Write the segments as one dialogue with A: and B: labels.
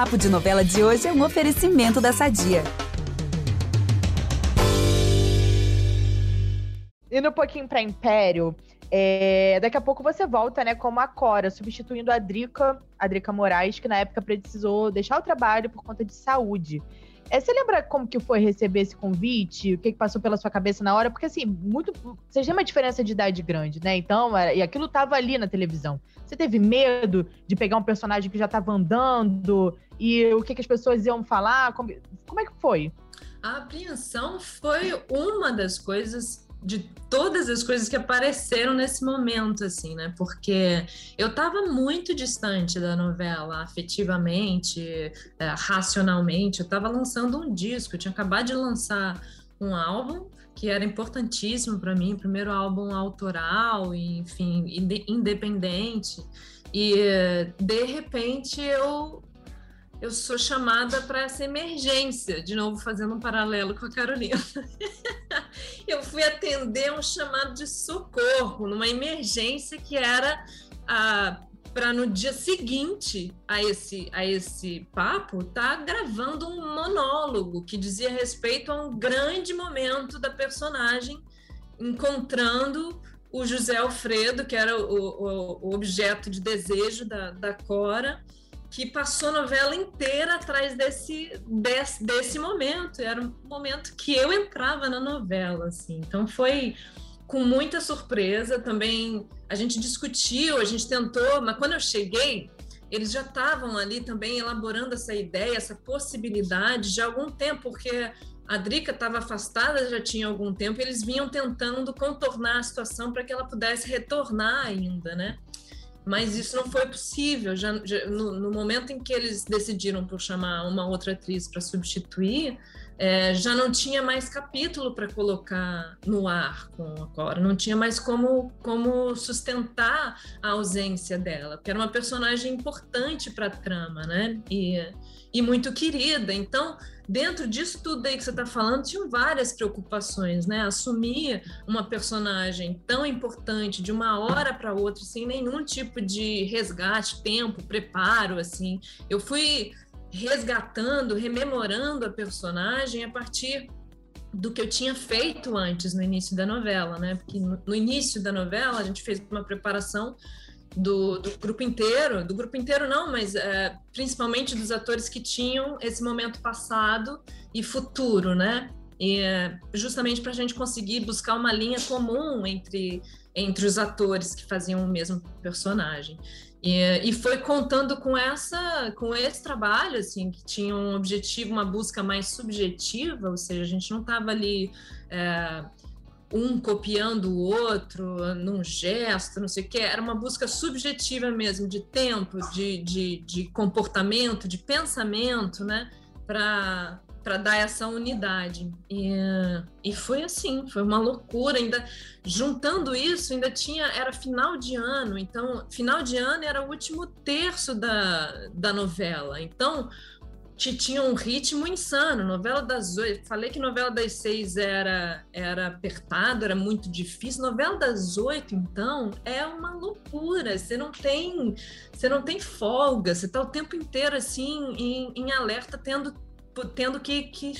A: Papo de Novela de hoje é um oferecimento da Sadia.
B: Indo um pouquinho para Império, é, daqui a pouco você volta, né, como a Cora, substituindo a Drica, a Drica Moraes, que na época precisou deixar o trabalho por conta de saúde. É, você lembra como que foi receber esse convite? O que, que passou pela sua cabeça na hora? Porque, assim, muito. Vocês têm uma diferença de idade grande, né? Então, era, e aquilo tava ali na televisão. Você teve medo de pegar um personagem que já tava andando? E o que, que as pessoas iam falar? Como, como é que foi?
C: A apreensão foi uma das coisas de todas as coisas que apareceram nesse momento, assim, né? Porque eu estava muito distante da novela, afetivamente, é, racionalmente. Eu estava lançando um disco, eu tinha acabado de lançar um álbum que era importantíssimo para mim, primeiro álbum autoral, enfim, independente. E de repente eu eu sou chamada para essa emergência, de novo fazendo um paralelo com a Carolina. eu fui atender um chamado de socorro numa emergência que era ah, para no dia seguinte a esse, a esse papo tá gravando um monólogo que dizia respeito a um grande momento da personagem encontrando o José Alfredo, que era o, o, o objeto de desejo da, da Cora, que passou a novela inteira atrás desse, desse, desse momento. Era um momento que eu entrava na novela, assim. Então foi com muita surpresa. Também a gente discutiu, a gente tentou, mas quando eu cheguei, eles já estavam ali também elaborando essa ideia, essa possibilidade de algum tempo, porque a Drica estava afastada já tinha algum tempo, eles vinham tentando contornar a situação para que ela pudesse retornar ainda, né? Mas isso não foi possível. Já, já no, no, momento em que eles decidiram por chamar uma outra atriz para substituir, é, já não tinha mais capítulo para colocar no ar com a Cora, não tinha mais como, como sustentar a ausência dela, porque era uma personagem importante para a trama, né? E, e muito querida. Então, dentro disso tudo aí que você está falando, tinham várias preocupações, né? Assumir uma personagem tão importante de uma hora para outra, sem nenhum tipo de resgate, tempo, preparo, assim. Eu fui resgatando, rememorando a personagem a partir do que eu tinha feito antes no início da novela, né? Porque no início da novela a gente fez uma preparação do, do, grupo inteiro, do grupo inteiro não, mas é, principalmente dos atores que tinham esse momento passado e futuro, né? E, é, justamente para a gente conseguir buscar uma linha comum entre, entre os atores que faziam o mesmo personagem. E, e foi contando com essa, com esse trabalho, assim, que tinha um objetivo, uma busca mais subjetiva, ou seja, a gente não estava ali é, um copiando o outro num gesto, não sei o que, era uma busca subjetiva mesmo, de tempo, de, de, de comportamento, de pensamento, né, para para dar essa unidade. E, e foi assim, foi uma loucura. Ainda juntando isso, ainda tinha era final de ano, então final de ano era o último terço da, da novela. Então tinha um ritmo insano. Novela das oito, falei que novela das seis era era apertado, era muito difícil. Novela das oito, então, é uma loucura. Você não tem, você não tem folga. Você está o tempo inteiro assim em, em alerta, tendo tendo que, que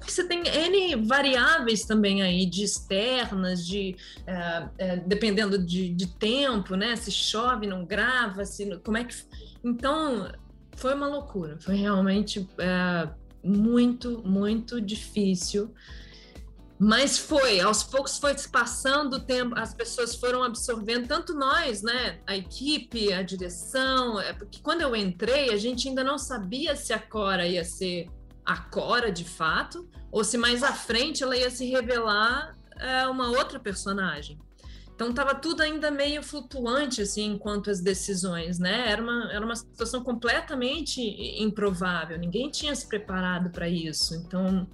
C: você tem N variáveis também aí, de externas, de é, é, dependendo de, de, tempo, né? Se chove, não grava, se como é que. Então, foi uma loucura, foi realmente é, muito, muito difícil. Mas foi, aos poucos foi se passando o tempo, as pessoas foram absorvendo, tanto nós, né, a equipe, a direção, é, porque quando eu entrei, a gente ainda não sabia se a Cora ia ser a Cora de fato, ou se mais à frente ela ia se revelar é, uma outra personagem. Então estava tudo ainda meio flutuante assim enquanto as decisões, né? Era uma, era uma situação completamente improvável. Ninguém tinha se preparado para isso. Então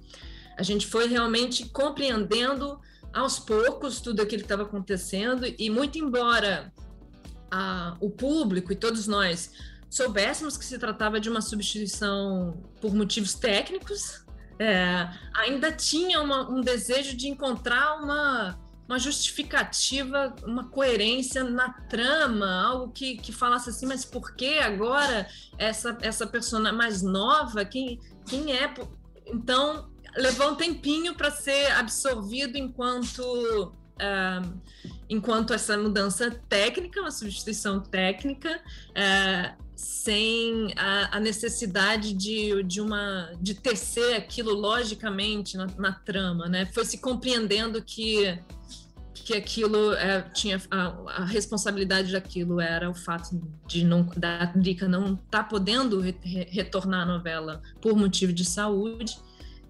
C: a gente foi realmente compreendendo aos poucos tudo aquilo que estava acontecendo e muito embora a, o público e todos nós soubéssemos que se tratava de uma substituição por motivos técnicos, é, ainda tinha uma, um desejo de encontrar uma uma justificativa, uma coerência na trama, algo que, que falasse assim, mas por que agora essa, essa persona mais nova? Quem, quem é? Então, levou um tempinho para ser absorvido enquanto. Uh, enquanto essa mudança técnica, uma substituição técnica, uh, sem a, a, necessidade de, de uma de tecer aquilo logicamente na, na trama, né? Foi se compreendendo que que aquilo é, tinha a, a, responsabilidade daquilo era o fato de não da Drica não estar tá podendo re, retornar à novela por motivo de saúde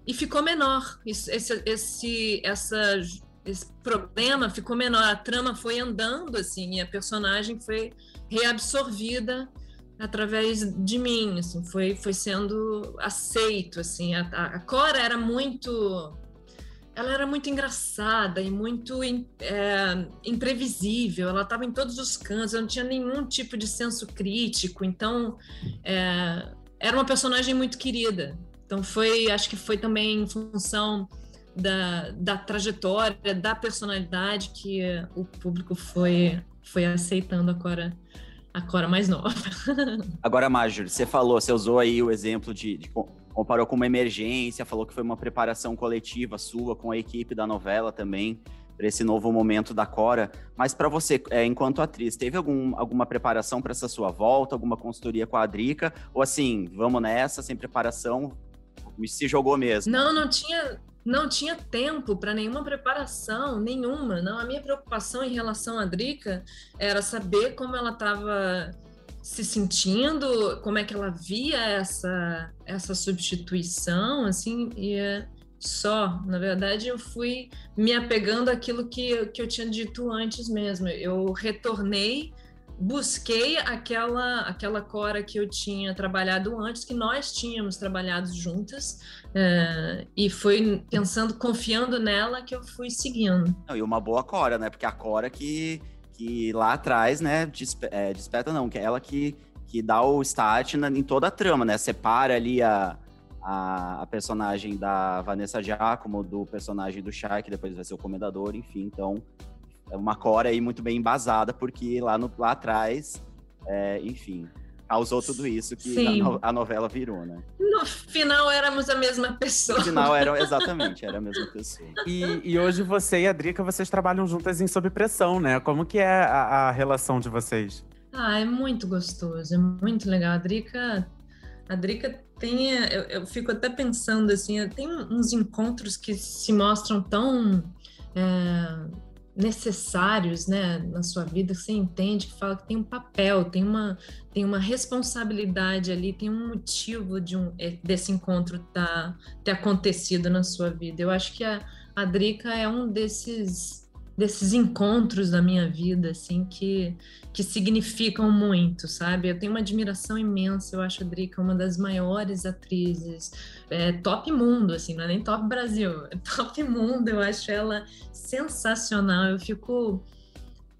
C: e ficou menor esse esse essa esse problema ficou menor a trama foi andando assim e a personagem foi reabsorvida através de mim assim foi foi sendo aceito assim a, a Cora era muito ela era muito engraçada e muito é, imprevisível. Ela estava em todos os cantos, ela não tinha nenhum tipo de senso crítico. Então, é, era uma personagem muito querida. Então, foi, acho que foi também em função da, da trajetória, da personalidade que o público foi, foi aceitando a Cora, a Cora mais nova.
D: Agora, Major, você falou, você usou aí o exemplo de, de comparou com uma emergência, falou que foi uma preparação coletiva sua com a equipe da novela também para esse novo momento da Cora. Mas para você, é, enquanto atriz, teve algum, alguma preparação para essa sua volta, alguma consultoria com a Drica? Ou assim, vamos nessa, sem preparação, se jogou mesmo?
C: Não, não tinha, não tinha tempo para nenhuma preparação, nenhuma. Não, a minha preocupação em relação à Drica era saber como ela estava se sentindo, como é que ela via essa, essa substituição, assim, e é só. Na verdade, eu fui me apegando àquilo que, que eu tinha dito antes mesmo. Eu retornei, busquei aquela, aquela Cora que eu tinha trabalhado antes, que nós tínhamos trabalhado juntas, é, e foi pensando, confiando nela, que eu fui seguindo.
D: E uma boa Cora, né? Porque a Cora que que lá atrás, né, despe é, desperta não, que é ela que, que dá o start na, em toda a trama, né, separa ali a, a, a, personagem da Vanessa Giacomo do personagem do Shai, que depois vai ser o comendador, enfim, então uma Cora aí muito bem embasada, porque lá, no, lá atrás, é, enfim, causou tudo isso que a, a, novela virou, né?
C: No final éramos a mesma pessoa.
D: No final eram exatamente, era a mesma pessoa.
E: E, e hoje você e a Drica, vocês trabalham juntas em Sob Pressão, né? Como que é a, a relação de vocês?
C: Ah, é muito gostoso, é muito legal. A Drica, a Drica tem, eu, eu fico até pensando assim, tem uns encontros que se mostram tão é, necessários né, na sua vida, você entende que fala que tem um papel, tem uma, tem uma responsabilidade ali, tem um motivo de um, é, desse encontro tá, ter acontecido na sua vida. Eu acho que a, a Drica é um desses desses encontros da minha vida, assim, que, que significam muito, sabe? Eu tenho uma admiração imensa, eu acho a Drica uma das maiores atrizes, é, top mundo, assim, não é nem top Brasil, é top mundo, eu acho ela sensacional, eu fico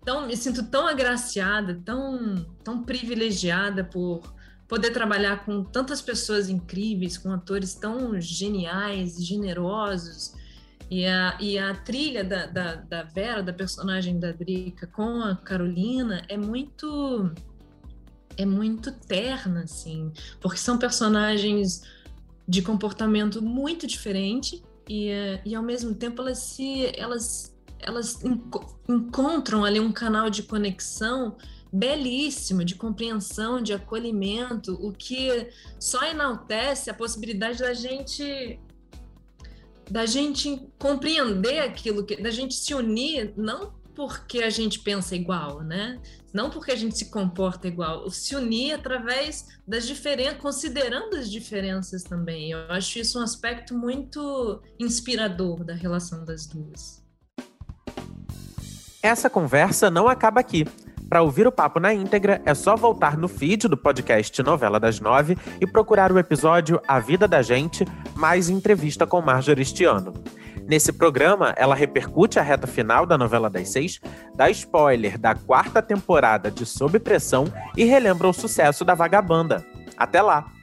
C: tão, me sinto tão agraciada, tão, tão privilegiada por poder trabalhar com tantas pessoas incríveis, com atores tão geniais e generosos, e a, e a trilha da, da, da Vera, da personagem da Drica, com a Carolina, é muito é muito terna, assim, porque são personagens de comportamento muito diferente e, e ao mesmo tempo elas se elas elas encontram ali um canal de conexão belíssimo de compreensão, de acolhimento, o que só enaltece a possibilidade da gente da gente compreender aquilo, que, da gente se unir, não porque a gente pensa igual, né? Não porque a gente se comporta igual, se unir através das diferenças, considerando as diferenças também. Eu acho isso um aspecto muito inspirador da relação das duas.
E: Essa conversa não acaba aqui. Para ouvir o papo na íntegra, é só voltar no feed do podcast Novela das Nove e procurar o episódio A Vida da Gente, mais entrevista com Marjorie este ano. Nesse programa, ela repercute a reta final da novela das seis, dá spoiler da quarta temporada de Sob Pressão e relembra o sucesso da Vagabanda. Até lá!